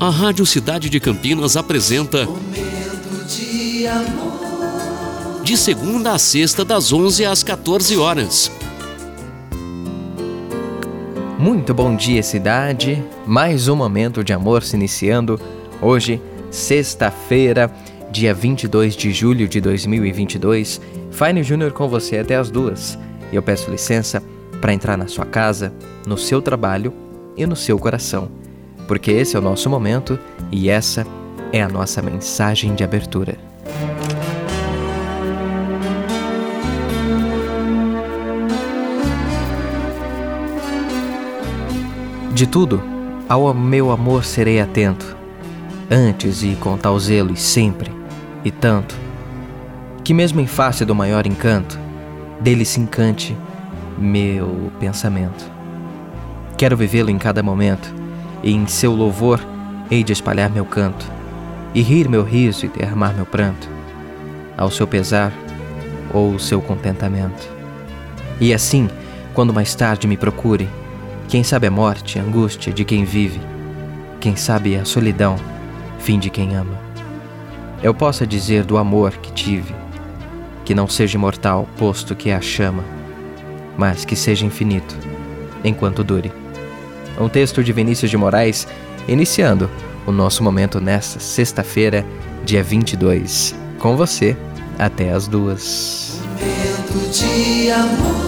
A Rádio Cidade de Campinas apresenta Momento de amor. de segunda a sexta das 11 às 14 horas. Muito bom dia, cidade. Mais um momento de amor se iniciando. Hoje, sexta-feira, dia 22 de julho de 2022. Fine Júnior com você até as duas. E eu peço licença para entrar na sua casa, no seu trabalho e no seu coração. Porque esse é o nosso momento e essa é a nossa mensagem de abertura. De tudo, ao meu amor serei atento, antes e com tal zelo e sempre, e tanto, que mesmo em face do maior encanto, dele se encante meu pensamento. Quero vivê-lo em cada momento, e em seu louvor hei de espalhar meu canto, e rir meu riso e derramar meu pranto, ao seu pesar ou seu contentamento. E assim, quando mais tarde me procure, quem sabe a morte, a angústia de quem vive, quem sabe a solidão, fim de quem ama. Eu possa dizer do amor que tive, que não seja imortal, posto que é a chama, mas que seja infinito, enquanto dure. Um texto de Vinícius de Moraes, iniciando o nosso momento nesta sexta-feira, dia 22. Com você, até as duas. Momento de amor.